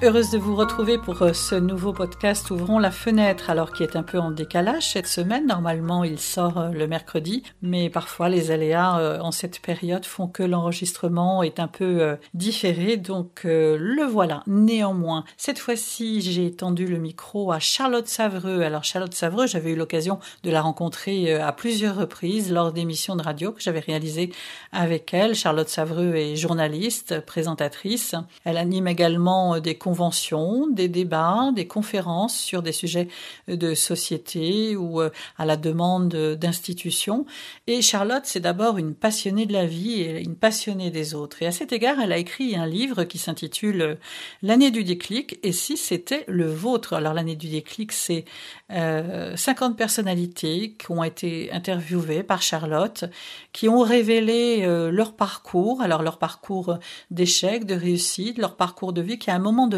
Heureuse de vous retrouver pour euh, ce nouveau podcast Ouvrons la fenêtre, alors qui est un peu en décalage cette semaine. Normalement, il sort euh, le mercredi, mais parfois les aléas euh, en cette période font que l'enregistrement est un peu différé, donc le voilà. Néanmoins, cette fois-ci, j'ai tendu le micro à Charlotte Savreux. Alors Charlotte Savreux, j'avais eu l'occasion de la rencontrer à plusieurs reprises lors d'émissions de radio que j'avais réalisées avec elle. Charlotte Savreux est journaliste, présentatrice. Elle anime également des des débats, des conférences sur des sujets de société ou euh, à la demande d'institutions. Et Charlotte, c'est d'abord une passionnée de la vie et une passionnée des autres. Et à cet égard, elle a écrit un livre qui s'intitule L'année du déclic et si c'était le vôtre? Alors l'année du déclic, c'est euh, 50 personnalités qui ont été interviewées par Charlotte, qui ont révélé euh, leur parcours, alors leur parcours d'échec, de réussite, leur parcours de vie qui à un moment donné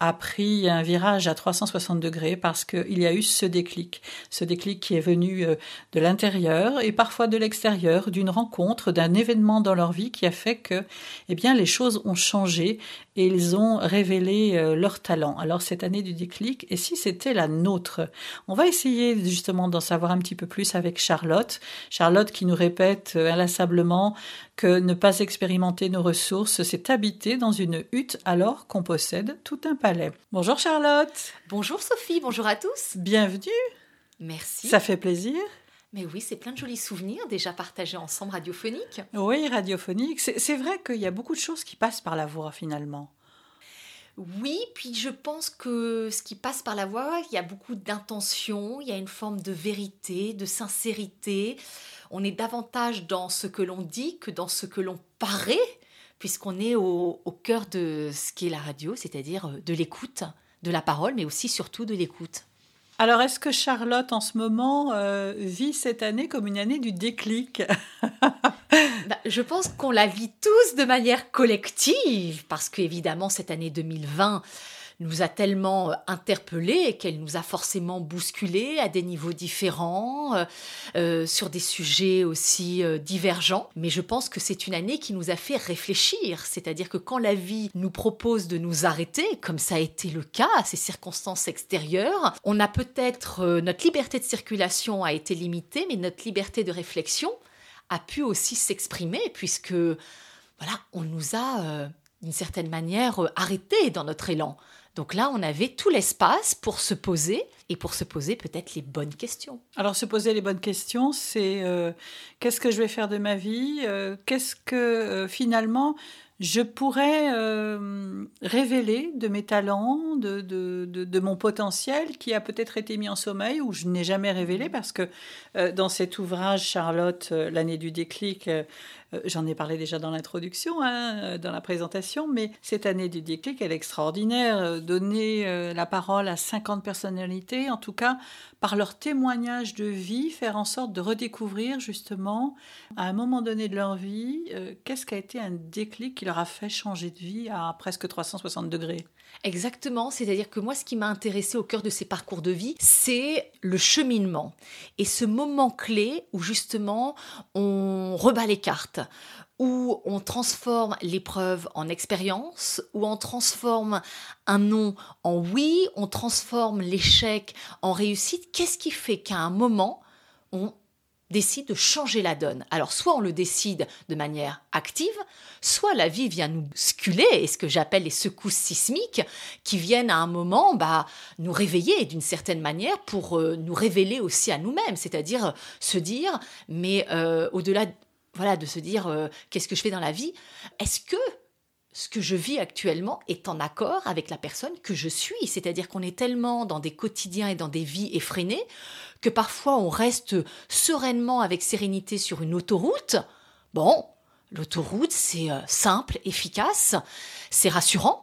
a pris un virage à 360 degrés parce qu'il y a eu ce déclic, ce déclic qui est venu euh, de l'intérieur et parfois de l'extérieur, d'une rencontre, d'un événement dans leur vie qui a fait que, eh bien, les choses ont changé et ils ont révélé euh, leur talent. Alors cette année du déclic, et si c'était la nôtre? On va essayer justement d'en savoir un petit peu plus avec Charlotte. Charlotte qui nous répète euh, inlassablement que ne pas expérimenter nos ressources, c'est habiter dans une hutte alors qu'on possède tout un palais. Bonjour Charlotte. Bonjour Sophie, bonjour à tous. Bienvenue. Merci. Ça fait plaisir. Mais oui, c'est plein de jolis souvenirs déjà partagés ensemble radiophoniques. Oui, radiophonique. C'est vrai qu'il y a beaucoup de choses qui passent par la voix finalement. Oui, puis je pense que ce qui passe par la voix, il y a beaucoup d'intention, il y a une forme de vérité, de sincérité. On est davantage dans ce que l'on dit que dans ce que l'on paraît, puisqu'on est au, au cœur de ce qu'est la radio, c'est-à-dire de l'écoute, de la parole, mais aussi surtout de l'écoute. Alors, est-ce que Charlotte, en ce moment, euh, vit cette année comme une année du déclic? Bah, Je pense qu'on la vit tous de manière collective, parce qu'évidemment, cette année 2020 nous a tellement euh, interpellés qu'elle nous a forcément bousculés à des niveaux différents, euh, euh, sur des sujets aussi divergents. Mais je pense que c'est une année qui nous a fait réfléchir. C'est-à-dire que quand la vie nous propose de nous arrêter, comme ça a été le cas à ces circonstances extérieures, on a peut-être notre liberté de circulation a été limitée, mais notre liberté de réflexion a pu aussi s'exprimer puisque voilà, on nous a d'une certaine manière arrêtés dans notre élan. Donc là, on avait tout l'espace pour se poser et pour se poser peut-être les bonnes questions. Alors se poser les bonnes questions, c'est euh, qu'est-ce que je vais faire de ma vie euh, Qu'est-ce que euh, finalement je pourrais révéler de mes talents, de, de, mon potentiel qui a peut-être été mis en sommeil ou je n'ai jamais révélé parce que dans cet ouvrage, Charlotte, l'année du déclic, j'en ai parlé déjà dans l'introduction, hein, euh, dans la présentation, mais cette année du déclic, elle est extraordinaire. Euh, donner la parole à 50 personnalités, en tout cas par leur témoignage de vie, faire en sorte de redécouvrir justement, à un moment donné de leur vie, qu'est-ce qui a été un déclic qui leur a fait changer de vie à presque 360 degrés? Exactement, c'est-à-dire que moi, ce qui m'a intéressé au cœur de ces parcours de vie, c'est le cheminement et ce moment clé où justement on rebat les cartes, où on transforme l'épreuve en expérience, où on transforme un non en oui, on transforme l'échec en réussite. Qu'est-ce qui fait qu'à un moment, on décide de changer la donne. Alors soit on le décide de manière active, soit la vie vient nous sculer, et ce que j'appelle les secousses sismiques, qui viennent à un moment bah, nous réveiller d'une certaine manière pour euh, nous révéler aussi à nous-mêmes, c'est-à-dire euh, se dire, mais euh, au-delà voilà, de se dire qu'est-ce que je fais dans la vie, est-ce que ce que je vis actuellement est en accord avec la personne que je suis? C'est-à-dire qu'on est tellement dans des quotidiens et dans des vies effrénées que parfois on reste sereinement avec sérénité sur une autoroute Bon, l'autoroute, c'est euh, simple, efficace, c'est rassurant,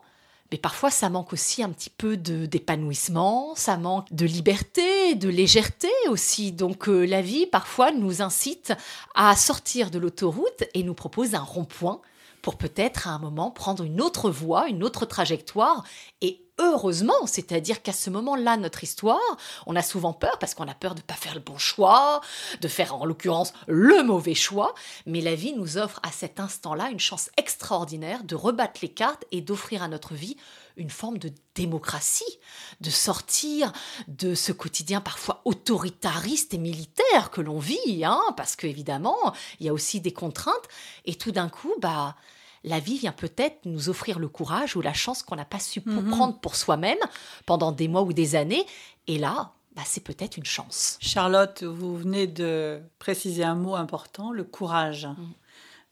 mais parfois ça manque aussi un petit peu d'épanouissement, ça manque de liberté, de légèreté aussi. Donc euh, la vie parfois nous incite à sortir de l'autoroute et nous propose un rond-point pour peut-être à un moment prendre une autre voie, une autre trajectoire. Et heureusement, c'est-à-dire qu'à ce moment-là, notre histoire, on a souvent peur parce qu'on a peur de ne pas faire le bon choix, de faire en l'occurrence le mauvais choix, mais la vie nous offre à cet instant-là une chance extraordinaire de rebattre les cartes et d'offrir à notre vie une forme de démocratie, de sortir de ce quotidien parfois autoritariste et militaire que l'on vit, hein, parce qu'évidemment, il y a aussi des contraintes, et tout d'un coup, bah, la vie vient peut-être nous offrir le courage ou la chance qu'on n'a pas su mhm. prendre pour soi-même pendant des mois ou des années. Et là, bah, c'est peut-être une chance. Charlotte, vous venez de préciser un mot important, le courage. Mm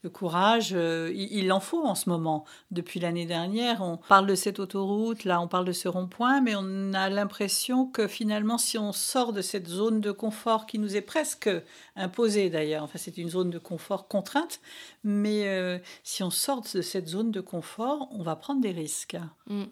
le courage, euh, il, en faut en ce moment. Depuis l'année dernière, on parle de cette autoroute, là on parle de ce rond-point, mais on a l'impression que finalement, si on sort de cette zone de confort qui nous est presque imposée d'ailleurs, enfin c'est une zone de confort contrainte, mais euh, si on sort de cette zone de confort, on va prendre des risques. Mm.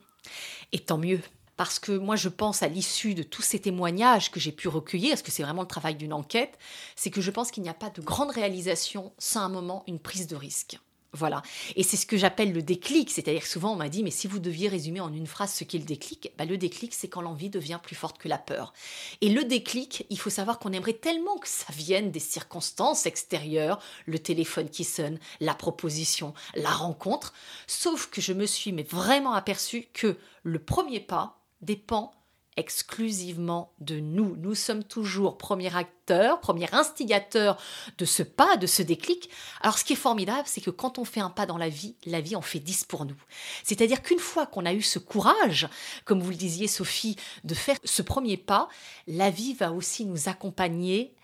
Et tant mieux parce que moi je pense à l'issue de tous ces témoignages que j'ai pu recueillir, parce que c'est vraiment le travail d'une enquête, c'est que je pense qu'il n'y a pas de grande réalisation sans un moment une prise de risque. Voilà. Et c'est ce que j'appelle le déclic. C'est-à-dire que souvent on m'a dit, mais si vous deviez résumer en une phrase ce qu'est le déclic, bah, le déclic c'est quand l'envie devient plus forte que la peur. Et le déclic, il faut savoir qu'on aimerait tellement que ça vienne des circonstances extérieures, le téléphone qui sonne, la proposition, la rencontre. Sauf que je me suis mais vraiment aperçu que le premier pas, dépend exclusivement de nous. Nous sommes toujours premier acteur, premier instigateur de ce pas, de ce déclic. Alors ce qui est formidable, c'est que quand on fait un pas dans la vie, la vie en fait dix pour nous. C'est-à-dire qu'une fois qu'on a eu ce courage, comme vous le disiez Sophie, de faire ce premier pas, la vie va aussi nous accompagner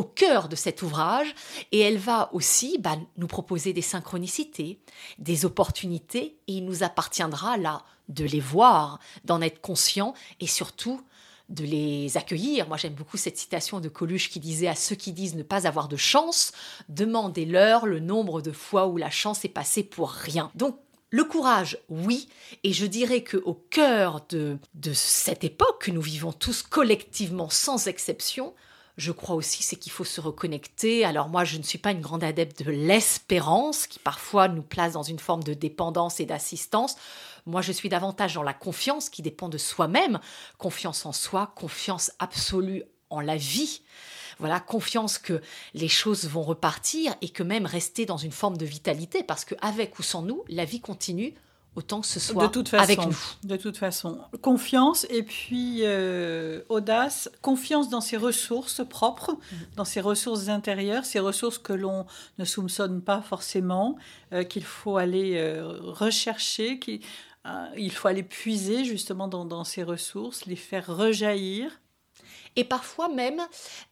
au cœur de cet ouvrage et elle va aussi bah, nous proposer des synchronicités, des opportunités et il nous appartiendra là de les voir, d'en être conscient et surtout de les accueillir. Moi j'aime beaucoup cette citation de Coluche qui disait à ceux qui disent ne pas avoir de chance, demandez-leur le nombre de fois où la chance est passée pour rien. Donc le courage, oui, et je dirais que au cœur de, de cette époque que nous vivons tous collectivement sans exception, je crois aussi, c'est qu'il faut se reconnecter. Alors moi, je ne suis pas une grande adepte de l'espérance, qui parfois nous place dans une forme de dépendance et d'assistance. Moi, je suis davantage dans la confiance qui dépend de soi-même, confiance en soi, confiance absolue en la vie. Voilà, confiance que les choses vont repartir et que même rester dans une forme de vitalité, parce qu'avec ou sans nous, la vie continue autant que ce soit de toute façon, avec nous. De toute façon, confiance et puis euh, audace, confiance dans ses ressources propres, mm. dans ses ressources intérieures, ces ressources que l'on ne soupçonne pas forcément, euh, qu'il faut aller euh, rechercher, qu'il il faut aller puiser justement dans, dans, ces ressources, les faire rejaillir. Et parfois même,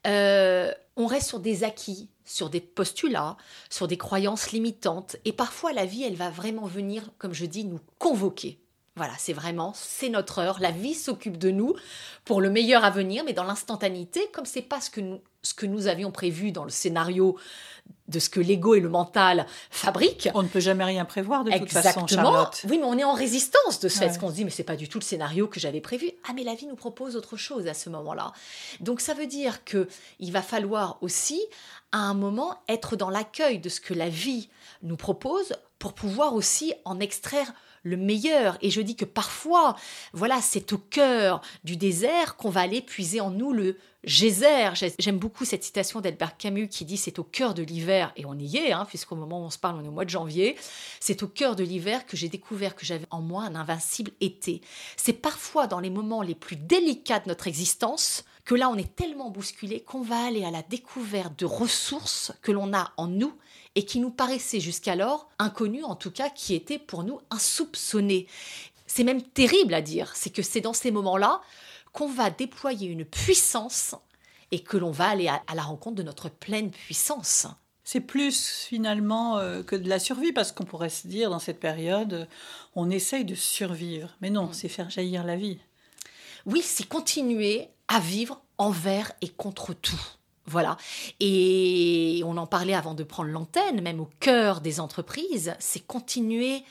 on reste sur des acquis, sur des postulats, sur des croyances limitantes. Et parfois, la vie, elle va vraiment venir, comme je dis, nous convoquer. Voilà, c'est vraiment, c'est notre heure. La vie s'occupe de nous pour le meilleur à venir, mais dans l'instantanéité, comme c'est pas ce que nous, ce que nous avions prévu dans le scénario de ce que l'ego et le mental fabriquent. On ne peut jamais rien prévoir de toute façon, Charlotte. Oui, mais on est en résistance de ce fait, qu'on se dit, mais c'est pas du tout le scénario que j'avais prévu. Ah, mais la vie nous propose autre chose à ce moment-là. Donc ça veut dire que il va falloir aussi, à un moment, être dans l'accueil de ce que la vie nous propose pour pouvoir aussi en extraire le meilleur. Et je dis que parfois, voilà, c'est au cœur du désert qu'on va aller puiser en nous le geyser. J'aime beaucoup cette citation d'Albert Camus qui dit c'est au cœur de l'hiver, et on y est, hein, puisqu'au moment où on se parle, on est au mois de janvier, c'est au cœur de l'hiver que j'ai découvert que j'avais en moi un invincible été. C'est parfois dans les moments les plus délicats de notre existence que là on est tellement bousculé qu'on va aller à la découverte de ressources que l'on a en nous et qui nous paraissaient jusqu'alors inconnues, en tout cas qui étaient pour nous insoupçonnées. C'est même terrible à dire, c'est que c'est dans ces moments-là qu'on va déployer une puissance et que l'on va aller à, la rencontre de notre pleine puissance. C'est plus finalement euh, que de la survie, parce qu'on pourrait se dire dans cette période, on essaye de survivre. Mais non, mm. c'est faire jaillir la vie. Oui, c'est continuer à vivre envers et contre tout. Voilà. Et on en parlait avant de prendre l'antenne, même au cœur des entreprises, c'est continuer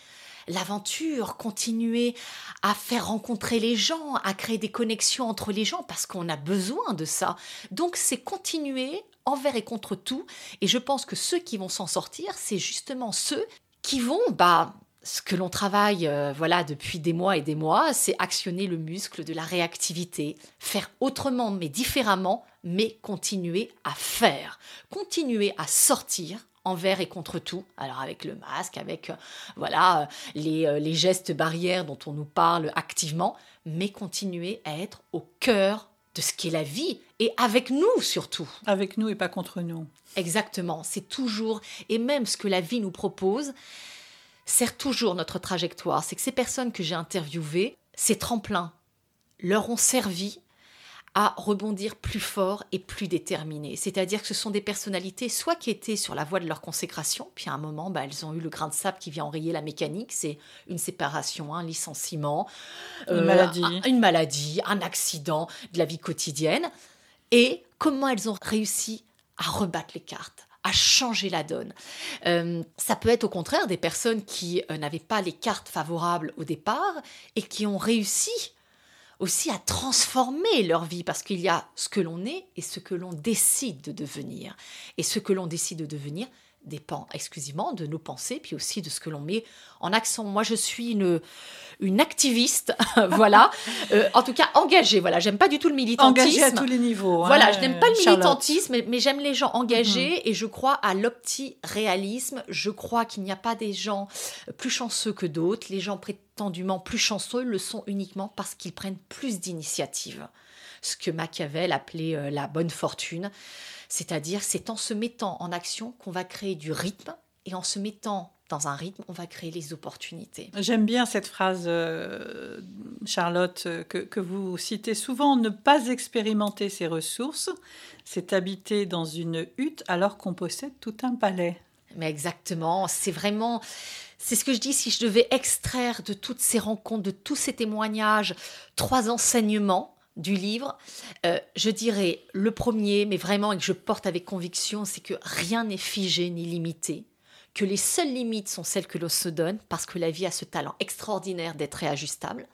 l'aventure, continuer à faire rencontrer les gens, à créer des connexions entre les gens, parce qu'on a besoin de ça. Donc c'est continuer envers et contre tout. Et je pense que ceux qui vont s'en sortir, c'est justement ceux qui vont, bah, ce que l'on travaille euh, voilà depuis des mois et des mois, c'est actionner le muscle de la réactivité, faire autrement mais différemment, mais continuer à faire, continuer à sortir envers et contre tout. Alors avec le masque, avec euh, voilà euh, les, les gestes barrières dont on nous parle activement, mais continuer à être au cœur de ce qu'est la vie et avec nous surtout. Avec nous et pas contre nous. Exactement, c'est toujours et même ce que la vie nous propose sert toujours notre trajectoire. C'est que ces personnes que j'ai interviewées, ces tremplins leur ont servi à rebondir plus fort et plus déterminé. C'est-à-dire que ce sont des personnalités soit qui étaient sur la voie de leur consécration, puis à un moment, bah, elles ont eu le grain de sable qui vient enrayer la mécanique, c'est une séparation, un licenciement, une, euh, maladie. Un, une maladie, un accident de la vie quotidienne, et comment elles ont réussi à rebattre les cartes? À changer la donne. Euh, ça peut être au contraire des personnes qui euh, n'avaient pas les cartes favorables au départ et qui ont réussi aussi à transformer leur vie, parce qu'il y a ce que l'on est et ce que l'on décide de devenir. Et ce que l'on décide de devenir dépend exclusivement de nos pensées, puis aussi de ce que l'on met en accent. Moi, je suis une, une activiste, voilà, euh, en tout cas engagée. Voilà, j'aime pas du tout le militantisme. Engagée à tous les niveaux. Hein, voilà, je n'aime pas le militantisme, mais, j'aime les gens engagés mhm. et je crois à l'opti-réalisme. Je crois qu'il n'y a pas des gens plus chanceux que d'autres. Les gens prétendument plus chanceux le sont uniquement parce qu'ils prennent plus d'initiatives. Ce que Machiavel appelait euh, la bonne fortune. C'est-à-dire, c'est en se mettant en action qu'on va créer du rythme et en se mettant dans un rythme, on va créer les opportunités. J'aime bien cette phrase, euh, Charlotte, euh, que, que, vous citez souvent, ne pas expérimenter ses ressources, c'est habiter dans une hutte alors qu'on possède tout un palais. Mais exactement, c'est vraiment, c'est ce que je dis, si je devais extraire de toutes ces rencontres, de tous ces témoignages, trois enseignements, du livre, euh, je dirais le premier, mais vraiment et que je porte avec conviction, c'est que rien n'est figé ni limité, que les seules limites sont celles que l'on se donne, parce que la vie a ce talent extraordinaire d'être réajustable.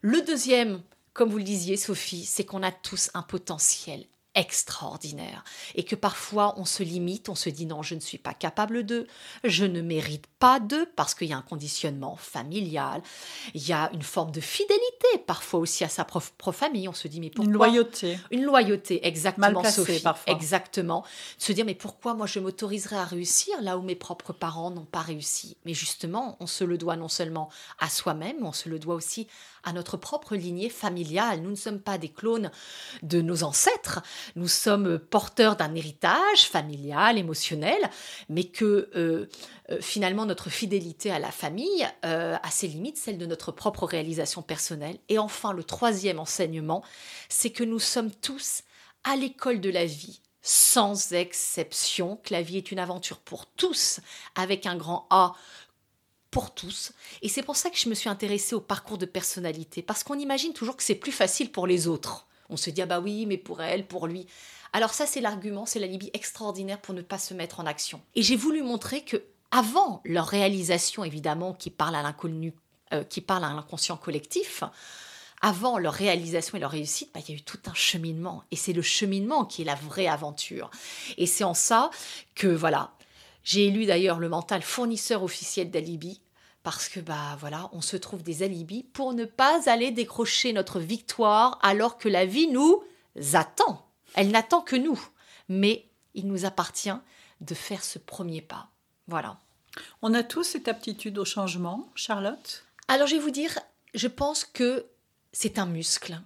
Le deuxième, comme vous le disiez, Sophie, c'est qu'on a tous un potentiel extraordinaire et que parfois on se limite, on se dit non, je ne suis pas capable de, je ne mérite pas de parce qu'il y a un conditionnement familial, il y a une forme de fidélité parfois aussi à sa propre, famille, on se dit mais pourquoi Une loyauté. Une loyauté, exactement Mal placée, Sophie, parfois. exactement. Se dire mais pourquoi moi je m'autoriserais à réussir là où mes propres parents n'ont pas réussi? Mais justement, on se le doit non seulement à soi-même, on se le doit aussi à notre propre lignée familiale. Nous ne sommes pas des clones de nos ancêtres, nous sommes porteurs d'un héritage familial, émotionnel, mais que euh, euh, finalement notre fidélité à la famille euh, a ses limites, celle de notre propre réalisation personnelle. Et enfin, le troisième enseignement, c'est que nous sommes tous à l'école de la vie sans exception, que la vie est une aventure pour tous, avec un grand A pour tous. Et c'est pour ça que je me suis intéressée au parcours de personnalité, parce qu'on imagine toujours que c'est plus facile pour les autres. On se dit, ah bah oui, mais pour elle, pour lui. Alors ça, c'est l'argument, c'est l'alibi extraordinaire pour ne pas se mettre en action. Et j'ai voulu montrer que avant leur réalisation, évidemment, qui parle à l'inconnu, euh, qui parle à l'inconscient collectif, avant leur réalisation et leur réussite, bah, il y a eu tout un cheminement. Et c'est le cheminement qui est la vraie aventure. Et c'est en ça que, voilà, j'ai élu d'ailleurs le mental fournisseur officiel d'alibi parce que bah voilà, on se trouve des alibis pour ne pas aller décrocher notre victoire alors que la vie nous attend. Elle n'attend que nous, mais il nous appartient de faire ce premier pas. Voilà. On a tous cette aptitude au changement, Charlotte? Alors je vais vous dire, je pense que c'est un muscle.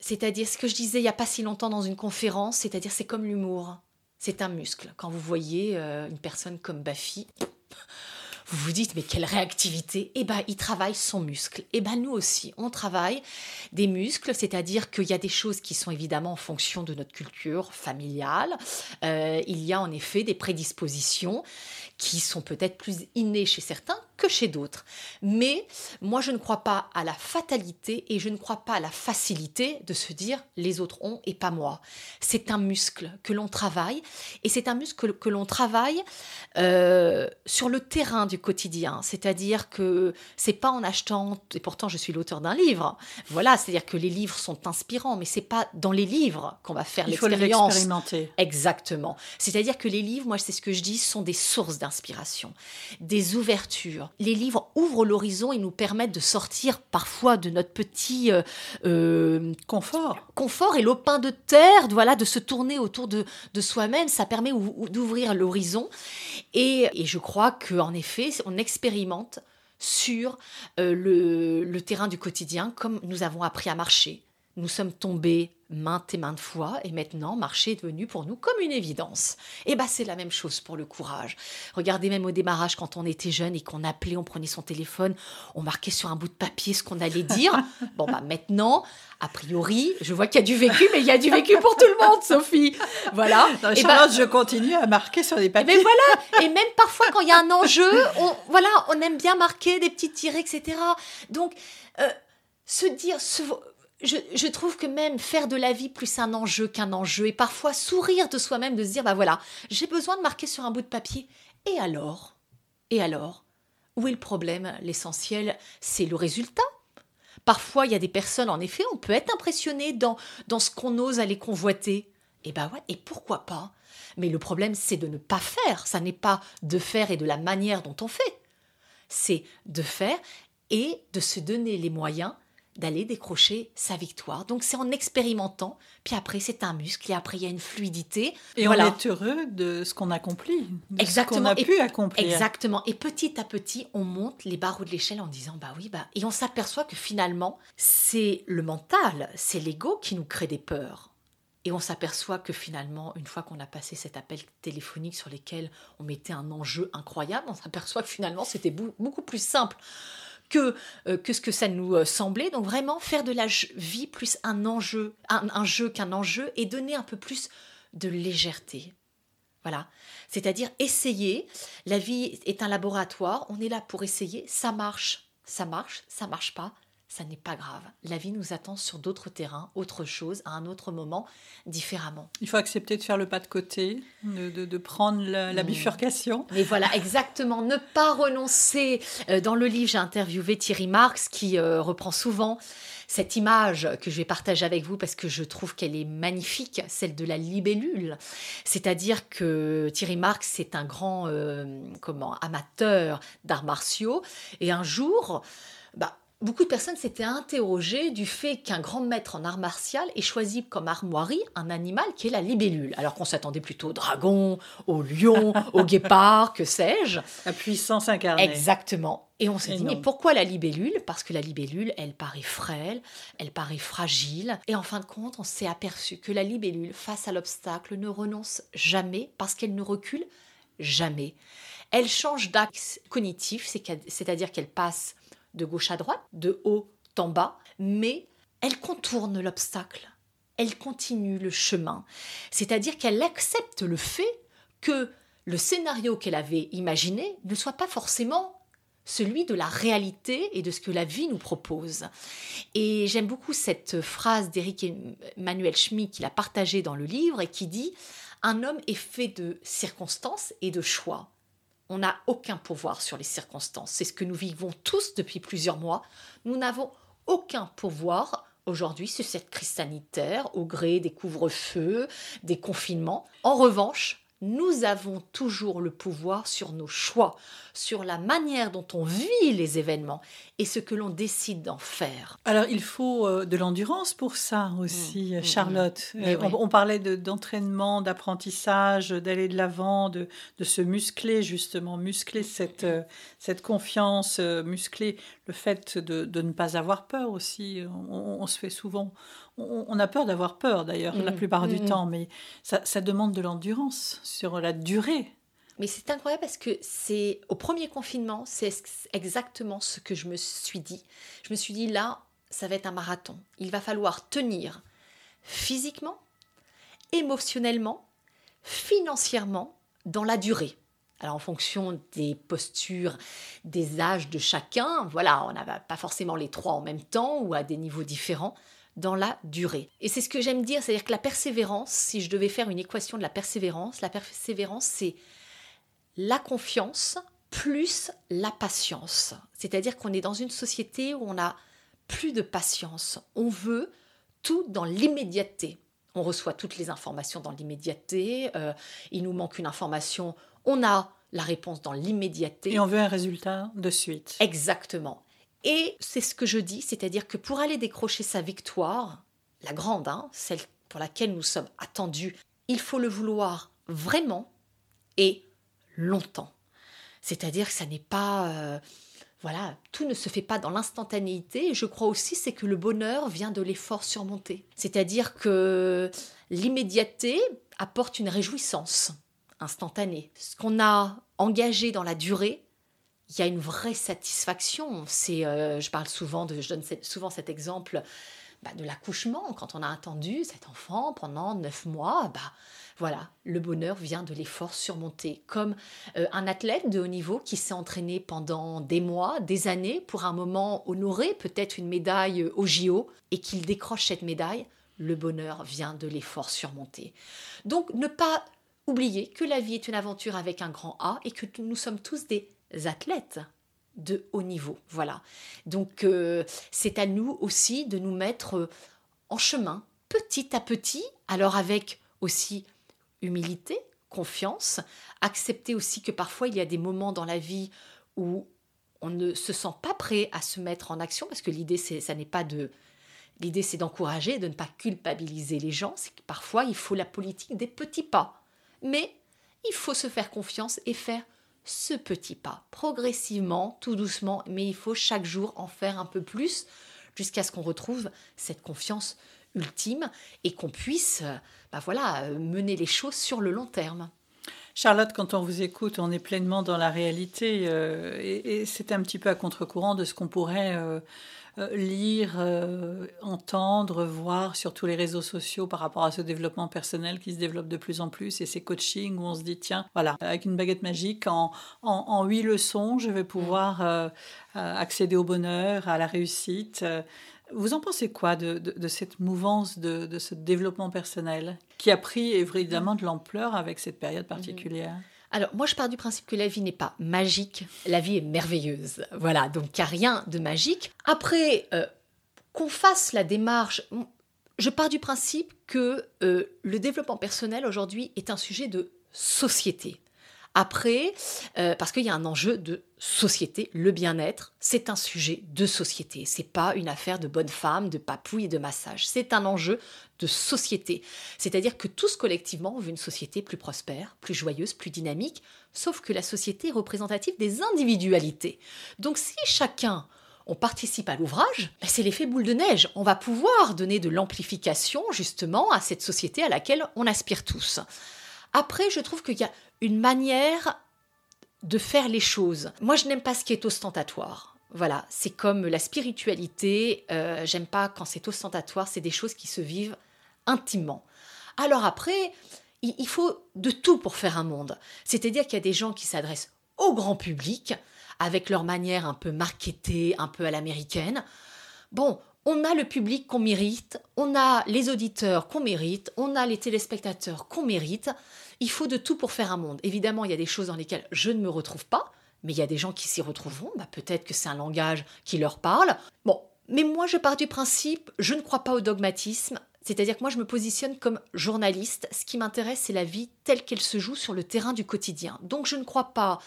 C'est-à-dire ce que je disais il n'y a pas si longtemps dans une conférence, c'est-à-dire c'est comme l'humour. C'est un muscle. Quand vous voyez euh, une personne comme Bafi, vous vous dites, mais quelle réactivité Eh bien, il travaille son muscle. Eh bien, nous aussi, on travaille des muscles, c'est-à-dire qu'il y a des choses qui sont évidemment en fonction de notre culture familiale. Euh, il y a en effet des prédispositions qui sont peut-être plus innées chez certains, que chez d'autres. Mais moi, je ne crois pas à la fatalité et je ne crois pas à la facilité de se dire les autres ont et pas moi. C'est un muscle que l'on travaille et c'est un muscle que, l'on travaille euh, sur le terrain du quotidien. C'est-à-dire que c'est pas en achetant, et pourtant je suis l'auteur d'un livre. Voilà, c'est-à-dire que les livres sont inspirants, mais c'est pas dans les livres qu'on va faire l'expérience. expérimenter. Exactement. C'est-à-dire que les livres, moi c'est ce que je dis, sont des sources d'inspiration, des ouvertures. Les livres ouvrent l'horizon et nous permettent de sortir parfois de notre petit euh, euh, confort. Confort et l'opin de terre, voilà, de se tourner autour de, de soi-même. Ça permet d'ouvrir l'horizon. Et, et, je crois qu'en effet, on expérimente sur euh, le, le terrain du quotidien comme nous avons appris à marcher. Nous sommes tombés maintes et maintes fois, et maintenant, marcher est devenu pour nous comme une évidence. Et bah, c'est la même chose pour le courage. Regardez même au démarrage, quand on était jeune et qu'on appelait, on prenait son téléphone, on marquait sur un bout de papier ce qu'on allait dire. bon, bah, maintenant, a priori, je vois qu'il y a du vécu, mais il y a du vécu pour tout le monde, Sophie. Voilà. et bah, je continue à marquer sur des papiers. Mais voilà. Et même parfois, quand il y a un enjeu, on, voilà, on aime bien marquer des petits tirés, etc. Donc, euh, se dire, se, je, trouve que même faire de la vie plus un enjeu qu'un enjeu, et parfois sourire de soi-même, de se dire, bah voilà, j'ai besoin de marquer sur un bout de papier. Et alors? Et alors? Où est le problème? L'essentiel, c'est le résultat. Parfois, il y a des personnes, en effet, on peut être impressionné dans, dans ce qu'on ose aller convoiter. Et bah ouais, et pourquoi pas? Mais le problème, c'est de ne pas faire. Ça n'est pas de faire et de la manière dont on fait. C'est de faire et de se donner les moyens d'aller décrocher sa victoire. Donc c'est en expérimentant, puis après c'est un muscle, et après il y a une fluidité. Et on est heureux de ce qu'on accomplit, de exactement. ce qu'on a pu accomplir. Exactement. Et petit à petit, on monte les barreaux de l'échelle en disant, bah oui, bah... Et on s'aperçoit que finalement, c'est le mental, c'est l'ego qui nous crée des peurs. Et on s'aperçoit que finalement, une fois qu'on a passé cet appel téléphonique sur lequel on mettait un enjeu incroyable, on s'aperçoit que finalement, c'était beaucoup plus simple que, euh, que ce que ça nous euh, semblait. Donc vraiment faire de la vie plus un enjeu, un, jeu qu'un enjeu et donner un peu plus de légèreté. Voilà. C'est-à-dire essayer. La vie est un laboratoire. On est là pour essayer. Ça marche. Ça marche. Ça marche pas ça n'est pas grave. La vie nous attend sur d'autres terrains, autre chose, à un autre moment, différemment. Il faut accepter de faire le pas de côté, de, prendre la, mm. bifurcation. Mais voilà, exactement. Ne pas renoncer. Euh, dans le livre, j'ai interviewé Thierry Marx qui euh, reprend souvent cette image que je vais partager avec vous parce que je trouve qu'elle est magnifique, celle de la libellule. C'est-à-dire que Thierry Marx est un grand euh, comment, amateur d'arts martiaux et un jour, bah, Beaucoup de personnes s'étaient interrogées du fait qu'un grand maître en art martial ait choisi comme armoirie un animal qui est la libellule, alors qu'on s'attendait plutôt au dragon, au lion, au guépard, que sais-je. La puissance incarnée. Exactement. Et on s'est dit, mais pourquoi la libellule? Parce que la libellule, elle paraît frêle, elle paraît fragile. Et en fin de compte, on s'est aperçu que la libellule, face à l'obstacle, ne renonce jamais parce qu'elle ne recule jamais. Elle change d'axe cognitif, c'est-à-dire qu'elle passe de gauche à droite, de haut en bas, mais elle contourne l'obstacle, elle continue le chemin. C'est-à-dire qu'elle accepte le fait que le scénario qu'elle avait imaginé ne soit pas forcément celui de la réalité et de ce que la vie nous propose. Et j'aime beaucoup cette phrase d'Éric Emmanuel Schmitt qu'il a partagée dans le livre et qui dit Un homme est fait de circonstances et de choix. On n'a aucun pouvoir sur les circonstances. C'est ce que nous vivons tous depuis plusieurs mois. Nous n'avons aucun pouvoir aujourd'hui sur cette crise sanitaire au gré des couvre-feux, des confinements. En revanche, nous avons toujours le pouvoir sur nos choix, sur la manière dont on vit les événements et ce que l'on décide d'en faire. Alors il faut euh, de l'endurance pour ça aussi, mmh, mmh, Charlotte. Mmh. Euh, on, parlait d'entraînement, d'apprentissage, d'aller de l'avant, de, se muscler justement, muscler cette, euh, cette confiance, muscler le fait de, ne pas avoir peur aussi. on se fait souvent on, a peur d'avoir peur d'ailleurs la mm. plupart du mm. temps, mais ça, demande de l'endurance sur la durée. Mais c'est incroyable parce que c'est au premier confinement, c'est exactement ce que je me suis dit. Je me suis dit là, ça va être un marathon. Il va falloir tenir physiquement, émotionnellement, financièrement dans la durée. Alors en fonction des postures, des âges de chacun, voilà, on n'a pas forcément les trois en même temps ou à des niveaux différents dans la durée. Et c'est ce que j'aime dire, c'est-à-dire que la persévérance, si je devais faire une équation de la persévérance, la persévérance c'est la confiance plus la patience. C'est-à-dire qu'on est dans une société où on a plus de patience. On veut tout dans l'immédiateté. On reçoit toutes les informations dans l'immédiateté. Euh, il nous manque une information, on a la réponse dans l'immédiateté. Et on veut un résultat de suite. Exactement. Et c'est ce que je dis, c'est-à-dire que pour aller décrocher sa victoire, la grande, hein, celle pour laquelle nous sommes attendus, il faut le vouloir vraiment et longtemps. C'est-à-dire que ça n'est pas... Euh, voilà, tout ne se fait pas dans l'instantanéité. Je crois aussi c'est que le bonheur vient de l'effort surmonté. C'est-à-dire que l'immédiateté apporte une réjouissance instantanée. Ce qu'on a engagé dans la durée, il y a une vraie satisfaction. C'est, euh, je parle souvent de, je donne souvent cet exemple bah, de l'accouchement quand on a attendu cet enfant pendant neuf mois. Bah, voilà, le bonheur vient de l'effort surmonté. Comme euh, un athlète de haut niveau qui s'est entraîné pendant des mois, des années, pour un moment honorer peut-être une médaille au JO, et qu'il décroche cette médaille, le bonheur vient de l'effort surmonté. Donc ne pas oublier que la vie est une aventure avec un grand A et que nous sommes tous des athlètes de haut niveau. Voilà. Donc euh, c'est à nous aussi de nous mettre euh, en chemin petit à petit, alors avec aussi humilité, confiance, accepter aussi que parfois il y a des moments dans la vie où on ne se sent pas prêt à se mettre en action parce que l'idée c'est ça n'est pas de l'idée c'est d'encourager, de ne pas culpabiliser les gens, c'est que parfois il faut la politique des petits pas. Mais il faut se faire confiance et faire ce petit pas progressivement, tout doucement, mais il faut chaque jour en faire un peu plus jusqu'à ce qu'on retrouve cette confiance ultime et qu'on puisse bah voilà, mener les choses sur le long terme. Charlotte, quand on vous écoute, on est pleinement dans la réalité euh, et, c'est un petit peu à contre-courant de ce qu'on pourrait euh, euh, lire, entendre, voir sur tous les réseaux sociaux par rapport à ce développement personnel qui se développe de plus en plus et ces coachings où on se dit tiens, voilà, avec une baguette magique, en, en, huit leçons, je vais pouvoir accéder au bonheur, à la réussite. Vous en pensez quoi de, cette mouvance de, ce développement personnel qui a pris évidemment de l'ampleur avec cette période particulière? Alors, moi, je pars du principe que la vie n'est pas magique, la vie est merveilleuse. Voilà, donc il n'y a rien de magique. Après, euh, qu'on fasse la démarche, je pars du principe que euh, le développement personnel aujourd'hui est un sujet de société. Après, euh, parce qu'il y a un enjeu de société, le bien-être, c'est un sujet de société. C'est pas une affaire de bonne femme, de papouille et de massage. C'est un enjeu de société. C'est-à-dire que tous collectivement, on veut une société plus prospère, plus joyeuse, plus dynamique, sauf que la société est représentative des individualités. Donc si chacun on participe à l'ouvrage, ben, c'est l'effet boule de neige. On va pouvoir donner de l'amplification justement à cette société à laquelle on aspire tous. Après, je trouve qu'il y a une manière de faire les choses. Moi, je n'aime pas ce qui est ostentatoire. Voilà, c'est comme la spiritualité. Euh, j'aime pas quand c'est ostentatoire. C'est des choses qui se vivent intimement. Alors après, il, faut de tout pour faire un monde. C'est-à-dire qu'il y a des gens qui s'adressent au grand public avec leur manière un peu marketée, un peu à l'américaine. Bon, on a le public qu'on mérite, on a les auditeurs qu'on mérite, on a les téléspectateurs qu'on mérite. Il faut de tout pour faire un monde. Évidemment, il y a des choses dans lesquelles je ne me retrouve pas, mais il y a des gens qui s'y retrouveront. Bah, peut-être que c'est un langage qui leur parle. Bon, mais moi, je pars du principe, je ne crois pas au dogmatisme. C'est-à-dire que moi, je me positionne comme journaliste. Ce qui m'intéresse, c'est la vie telle qu'elle se joue sur le terrain du quotidien. Donc, je ne crois pas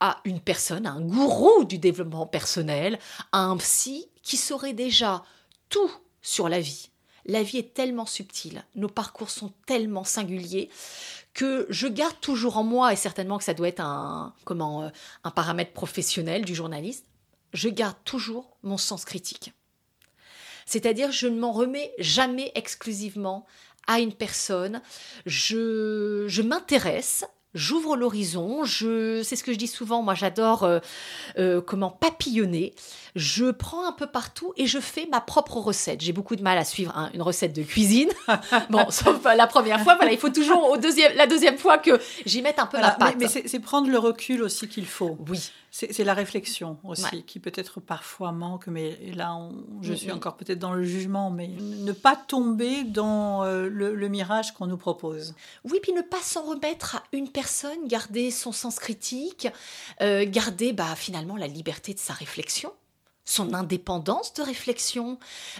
à une personne, à un gourou du développement personnel, à un psy qui saurait déjà tout sur la vie. La vie est tellement subtile, nos parcours sont tellement singuliers que je garde toujours en moi, et certainement que ça doit être un, comment, euh, un paramètre professionnel du journaliste, je garde toujours mon sens critique. C'est-à-dire, je ne m'en remets jamais exclusivement à une personne. Je, je m'intéresse J'ouvre l'horizon, je, c'est ce que je dis souvent, moi j'adore euh, euh, comment papillonner. Je prends un peu partout et je fais ma propre recette. J'ai beaucoup de mal à suivre une recette de cuisine. bon, sauf la première fois, voilà, il faut toujours au deuxième, la deuxième fois que j'y mette un peu la patte. Mais, c'est prendre le recul aussi qu'il faut. Oui. C'est la réflexion aussi qui peut-être parfois manque, mais là je suis encore peut-être dans le jugement, mais ne pas tomber dans euh, le, mirage qu'on nous propose. Oui, puis ne pas s'en remettre à une personne, garder son sens critique, euh, garder bah, finalement la liberté de sa réflexion son indépendance de réflexion.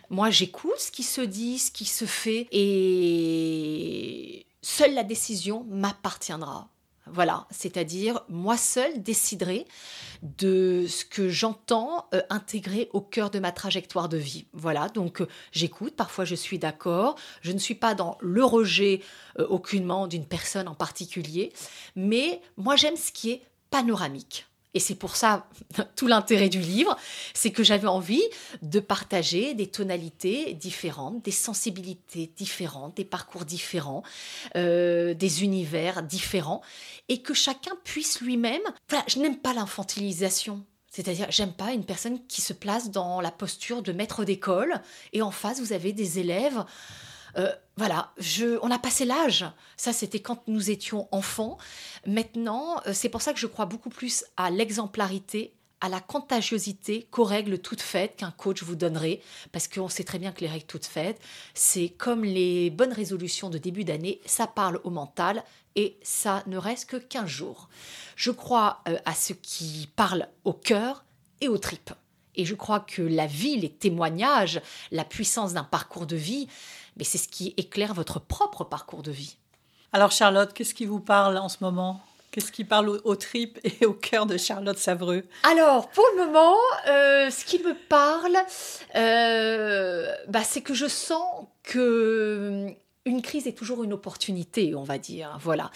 Moi, j'écoute ce qui se dit, ce qui se fait, et seule la décision m'appartiendra. Voilà, c'est-à-dire moi seule déciderai de ce que j'entends euh, intégrer au cœur de ma trajectoire de vie. Voilà, donc euh, j'écoute, parfois je suis d'accord, je ne suis pas dans le rejet euh, aucunement d'une personne en particulier, mais moi j'aime ce qui est panoramique. Et c'est pour ça tout l'intérêt du livre, c'est que j'avais envie de partager des tonalités différentes, des sensibilités différentes, des parcours différents, euh, des univers différents, et que chacun puisse lui-même. Voilà, je n'aime pas l'infantilisation. C'est-à-dire, j'aime pas une personne qui se place dans la posture de maître d'école, et en face, vous avez des élèves euh, voilà, je, on a passé l'âge. Ça, c'était quand nous étions enfants. Maintenant, euh, c'est pour ça que je crois beaucoup plus à l'exemplarité, à la contagiosité qu'aux règles toutes faites qu'un coach vous donnerait. Parce qu'on sait très bien que les règles toutes faites, c'est comme les bonnes résolutions de début d'année, ça parle au mental et ça ne reste que 15 jours. Je crois euh, à ce qui parle au cœur et aux tripes. Et je crois que la vie, les témoignages, la puissance d'un parcours de vie, mais c'est ce qui éclaire votre propre parcours de vie. Alors Charlotte, qu'est-ce qui vous parle en ce moment? Qu'est-ce qui parle au, trip et au cœur de Charlotte Savreux? Alors, pour le moment, euh, ce qui me parle, euh, bah, c'est que je sens que hum, une crise est toujours une opportunité, on va dire. Voilà.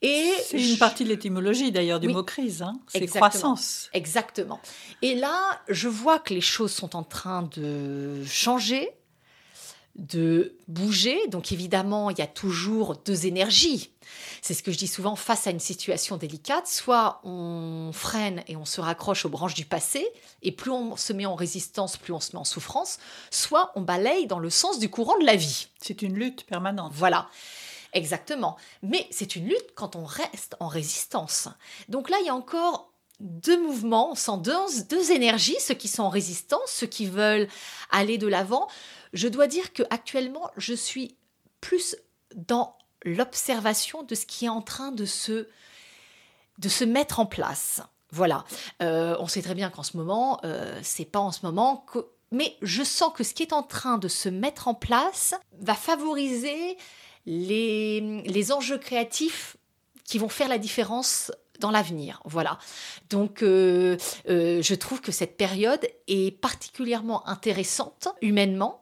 Et c'est une partie de l'étymologie d'ailleurs du mot crise, hein. c'est croissance. Exactement. Et là, je vois que les choses sont en train de changer de bouger. Donc évidemment, il y a toujours deux énergies. C'est ce que je dis souvent face à une situation délicate. Soit on freine et on se raccroche aux branches du passé, et plus on se met en résistance, plus on se met en souffrance. Soit on balaye dans le sens du courant de la vie. C'est une lutte permanente. Voilà. Exactement. Mais c'est une lutte quand on reste en résistance. Donc là, il y a encore deux mouvements, sans deux, deux énergies, ceux qui sont en résistance, ceux qui veulent aller de l'avant. Je dois dire que actuellement, je suis plus dans l'observation de ce qui est en train de se, de se mettre en place. Voilà. Euh, on sait très bien qu'en ce moment, euh, c'est pas en ce moment. Mais je sens que ce qui est en train de se mettre en place va favoriser les, les enjeux créatifs qui vont faire la différence dans l'avenir. Voilà. Donc, euh, je trouve que cette période est particulièrement intéressante humainement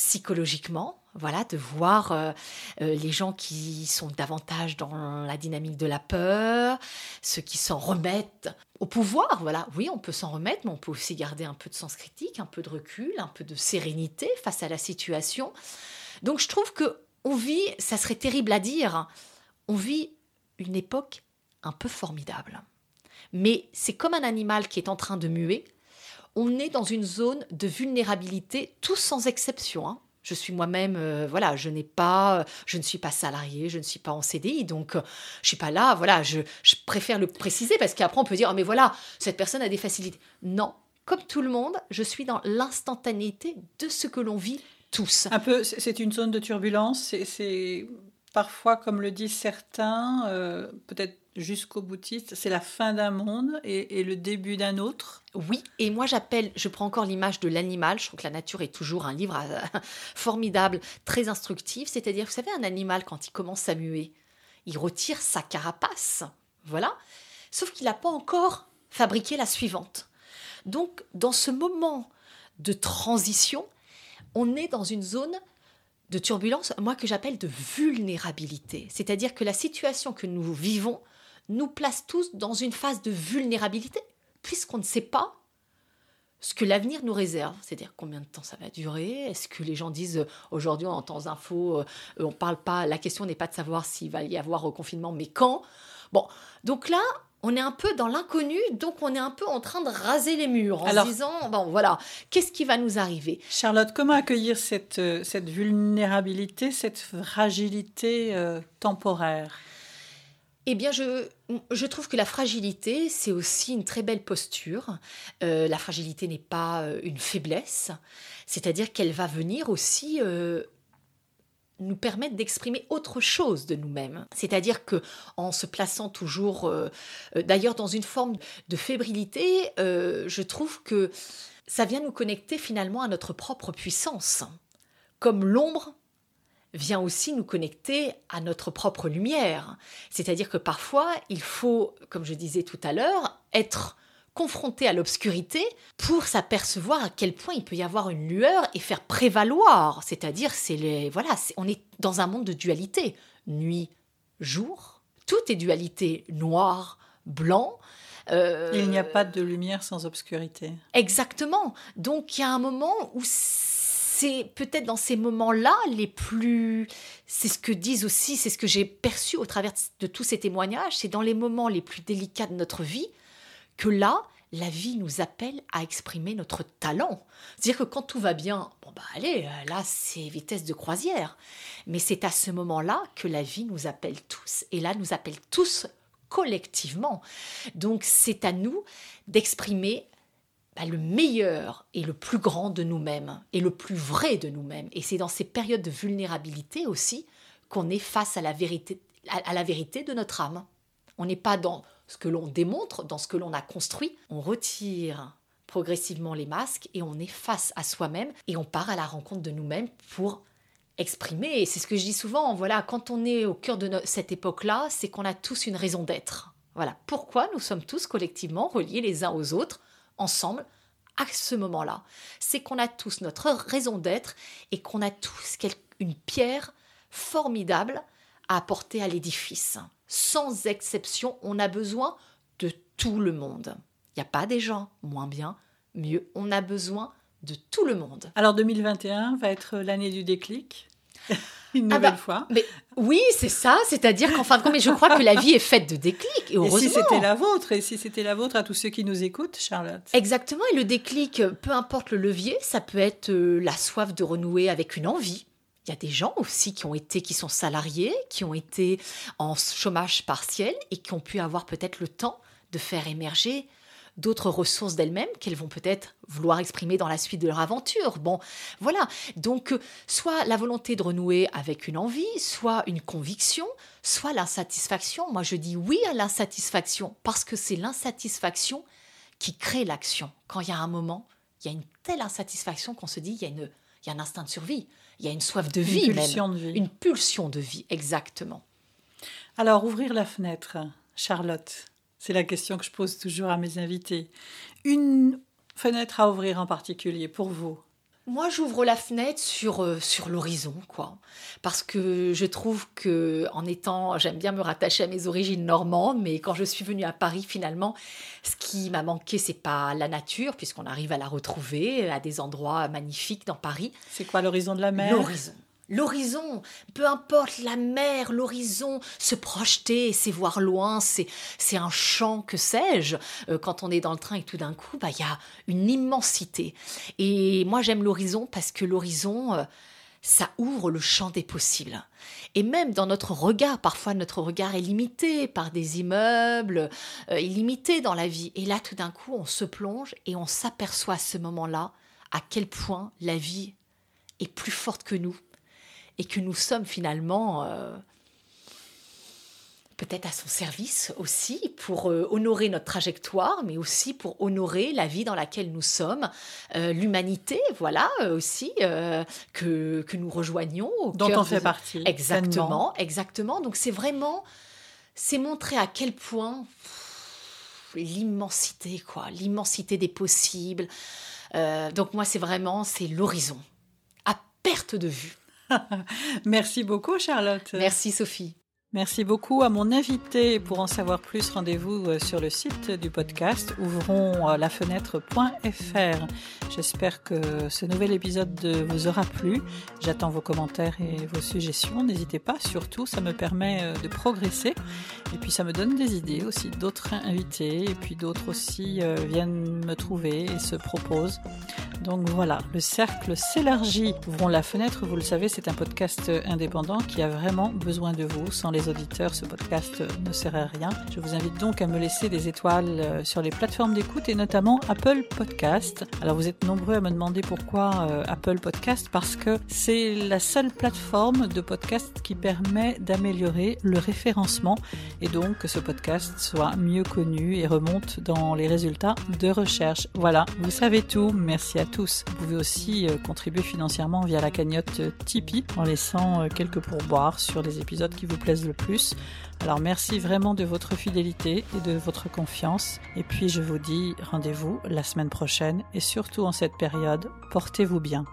psychologiquement, voilà, de voir euh, euh, les gens qui sont davantage dans la dynamique de la peur, ceux qui s'en remettent au pouvoir, voilà. Oui, on peut s'en remettre, mais on peut aussi garder un peu de sens critique, un peu de recul, un peu de sérénité face à la situation. Donc je trouve que on vit, ça serait terrible à dire, on vit une époque un peu formidable. Mais c'est comme un animal qui est en train de muer, on est dans une zone de vulnérabilité, tous sans exception. Hein. Je suis moi-même, euh, voilà, je n'ai pas, je ne suis pas salarié, je ne suis pas en CDI, donc euh, je suis pas là, voilà, je, préfère le préciser parce qu'après on peut dire, oh, mais voilà, cette personne a des facilités. Non, comme tout le monde, je suis dans l'instantanéité de ce que l'on vit tous. Un peu, c'est une zone de turbulence, c'est parfois, comme le disent certains, euh, peut-être jusqu'au boutiste, c'est la fin d'un monde et, le début d'un autre. Oui, et moi j'appelle, je prends encore l'image de l'animal, je trouve que la nature est toujours un livre euh, formidable, très instructif, c'est-à-dire, vous savez, un animal, quand il commence à muer, il retire sa carapace, voilà, sauf qu'il n'a pas encore fabriqué la suivante. Donc, dans ce moment de transition, on est dans une zone de turbulence, moi que j'appelle de vulnérabilité. C'est-à-dire que la situation que nous vivons nous place tous dans une phase de vulnérabilité, puisqu'on ne sait pas ce que l'avenir nous réserve, c'est-à-dire combien de temps ça va durer, est-ce que les gens disent euh, aujourd'hui en temps info, euh, on parle pas, la question n'est pas de savoir s'il va y avoir confinement, mais quand? Bon, donc là, on est un peu dans l'inconnu, donc on est un peu en train de raser les murs en Alors- se disant, bon voilà, qu'est-ce qui va nous arriver? Charlotte, comment accueillir cette, euh, cette vulnérabilité, cette fragilité euh, temporaire? Eh bien, je, je trouve que la fragilité, c'est aussi une très belle posture. Euh, la fragilité n'est pas euh, une faiblesse, c'est-à-dire qu'elle va venir aussi euh, nous permettre d'exprimer autre chose de nous-mêmes. C'est-à-dire que en se plaçant toujours, d'ailleurs dans une forme de fébrilité, je trouve que ça vient nous connecter finalement à notre propre puissance. Comme l'ombre vient aussi nous connecter à notre propre lumière. C'est-à-dire que parfois, il faut, comme je disais tout à l'heure, être confronté à l'obscurité pour s'apercevoir à quel point il peut y avoir une lueur et faire prévaloir. C'est-à-dire, c'est les voilà, on est dans un monde de dualité, nuit, jour. Tout est dualité, noir, blanc. Euh, Il n'y a pas de lumière sans obscurité. Exactement. Donc il y a un moment où c'est peut-être dans ces moments-là les plus... C'est ce que disent aussi, c'est ce que j'ai perçu au travers de tous ces témoignages, c'est dans les moments les plus délicats de notre vie que là, la vie nous appelle à exprimer notre talent. C'est-à-dire que quand tout va bien, bon bah allez, euh, là c'est vitesse de croisière. Mais c'est à ce moment-là que la vie nous appelle tous. Et là, nous appelle tous collectivement. Donc c'est à nous d'exprimer le meilleur et le plus grand de nous-mêmes et le plus vrai de nous-mêmes. Et c'est dans ces périodes de vulnérabilité aussi qu'on est face à la vérité, de notre âme. On n'est pas dans ce que l'on démontre, dans ce que l'on a construit. On retire progressivement les masques et on est face à soi-même et on part à la rencontre de nous-mêmes pour exprimer. Et c'est ce que je dis souvent, voilà, quand on est au cœur de cette époque-là, c'est qu'on a tous une raison d'être. Voilà, pourquoi nous sommes tous collectivement reliés les uns aux autres, ensemble, à ce moment-là. C'est qu'on a tous notre raison d'être et qu'on a tous une pierre formidable à apporter à l'édifice. Sans exception, on a besoin de tout le monde. Il n'y a pas des gens moins bien, mieux. On a besoin de tout le monde. Alors 2021 va être l'année du déclic, une Ah nouvelle bah, fois. Mais oui, c'est ça. C'est-à-dire qu'en fin de compte, mais je crois que la vie est faite de déclics. Et Et heureusement. si c'était la vôtre, et si c'était la vôtre à tous ceux qui nous écoutent, Charlotte? Exactement, et le déclic, peu importe le levier, ça peut être euh, la soif de renouer avec une envie. Il y a des gens aussi qui ont été, qui sont salariés, qui ont été en chômage partiel et qui ont pu avoir peut-être le temps de faire émerger d'autres ressources d'elles-mêmes qu'elles vont peut-être vouloir exprimer dans la suite de leur aventure. Bon, voilà. Donc, euh, soit la volonté de renouer avec une envie, soit une conviction, soit l'insatisfaction. Moi, je dis oui à l'insatisfaction parce que c'est l'insatisfaction qui crée l'action. Quand il y a un moment, il y a une telle insatisfaction qu'on se dit il y a, une, il y a un instinct de survie, il y a une soif de vie Une pulsion même. de vie. Une pulsion de vie, exactement. Alors, ouvrir la fenêtre, Charlotte, c'est la question que je pose toujours à mes invités. Une fenêtre à ouvrir en particulier pour vous Moi, j'ouvre la fenêtre sur, euh, sur l'horizon, quoi. Parce que je trouve que, en étant, j'aime bien me rattacher à mes origines normandes, mais quand je suis venue à Paris, finalement, ce qui m'a manqué, c'est pas la nature, puisqu'on arrive à la retrouver à des endroits magnifiques dans Paris. C'est quoi l'horizon de la mer? L'horizon. L'horizon, peu importe la mer, l'horizon, se projeter, c'est voir loin, c'est un champ, que sais-je. Euh, quand on est dans le train et tout d'un coup, bah il y a une immensité. Et moi j'aime l'horizon parce que l'horizon, euh, ça ouvre le champ des possibles. Et même dans notre regard, parfois notre regard est limité par des immeubles, euh, illimité dans la vie. Et là, tout d'un coup, on se plonge et on s'aperçoit à ce moment-là à quel point la vie est plus forte que nous et que nous sommes finalement euh, peut-être à son service aussi pour euh, honorer notre trajectoire, mais aussi pour honorer la vie dans laquelle nous sommes, euh, l'humanité, voilà aussi que, que nous rejoignons. au dont on fait de- partie. Exactement, pleinement. exactement. Donc c'est vraiment, c'est montrer à quel point l'immensité, quoi, l'immensité des possibles. Donc moi c'est vraiment, c'est l'horizon, à perte de vue. Merci beaucoup, Charlotte. Merci Sophie. Merci beaucoup à mon invité. Pour en savoir plus, rendez-vous euh, sur le site du podcast ouvrons la fenêtre.fr. J'espère que ce nouvel épisode vous aura plu. J'attends vos commentaires et vos suggestions. N'hésitez pas, surtout, ça me permet euh, de progresser. Et puis ça me donne des idées aussi d'autres invités. Et puis d'autres aussi euh, viennent me trouver et se proposent. Donc voilà, le cercle s'élargit. Ouvrons la fenêtre, vous le savez, c'est un podcast indépendant qui a vraiment besoin de vous. Sans les auditeurs, ce podcast ne serait rien. Je vous invite donc à me laisser des étoiles euh, sur les plateformes d'écoute et notamment Apple Podcast. Alors vous êtes nombreux à me demander pourquoi euh, Apple Podcast parce que c'est la seule plateforme de podcast qui permet d'améliorer le référencement et donc que ce podcast soit mieux connu et remonte dans les résultats de recherche. Voilà, vous savez tout. Merci à tous. Vous pouvez aussi euh, contribuer financièrement via la cagnotte Tipeee en laissant euh, quelques pourboires sur les épisodes qui vous plaisent le plus. Alors merci vraiment de votre fidélité et de votre confiance. Et puis je vous dis rendez-vous la semaine prochaine et surtout en cette période, portez-vous bien.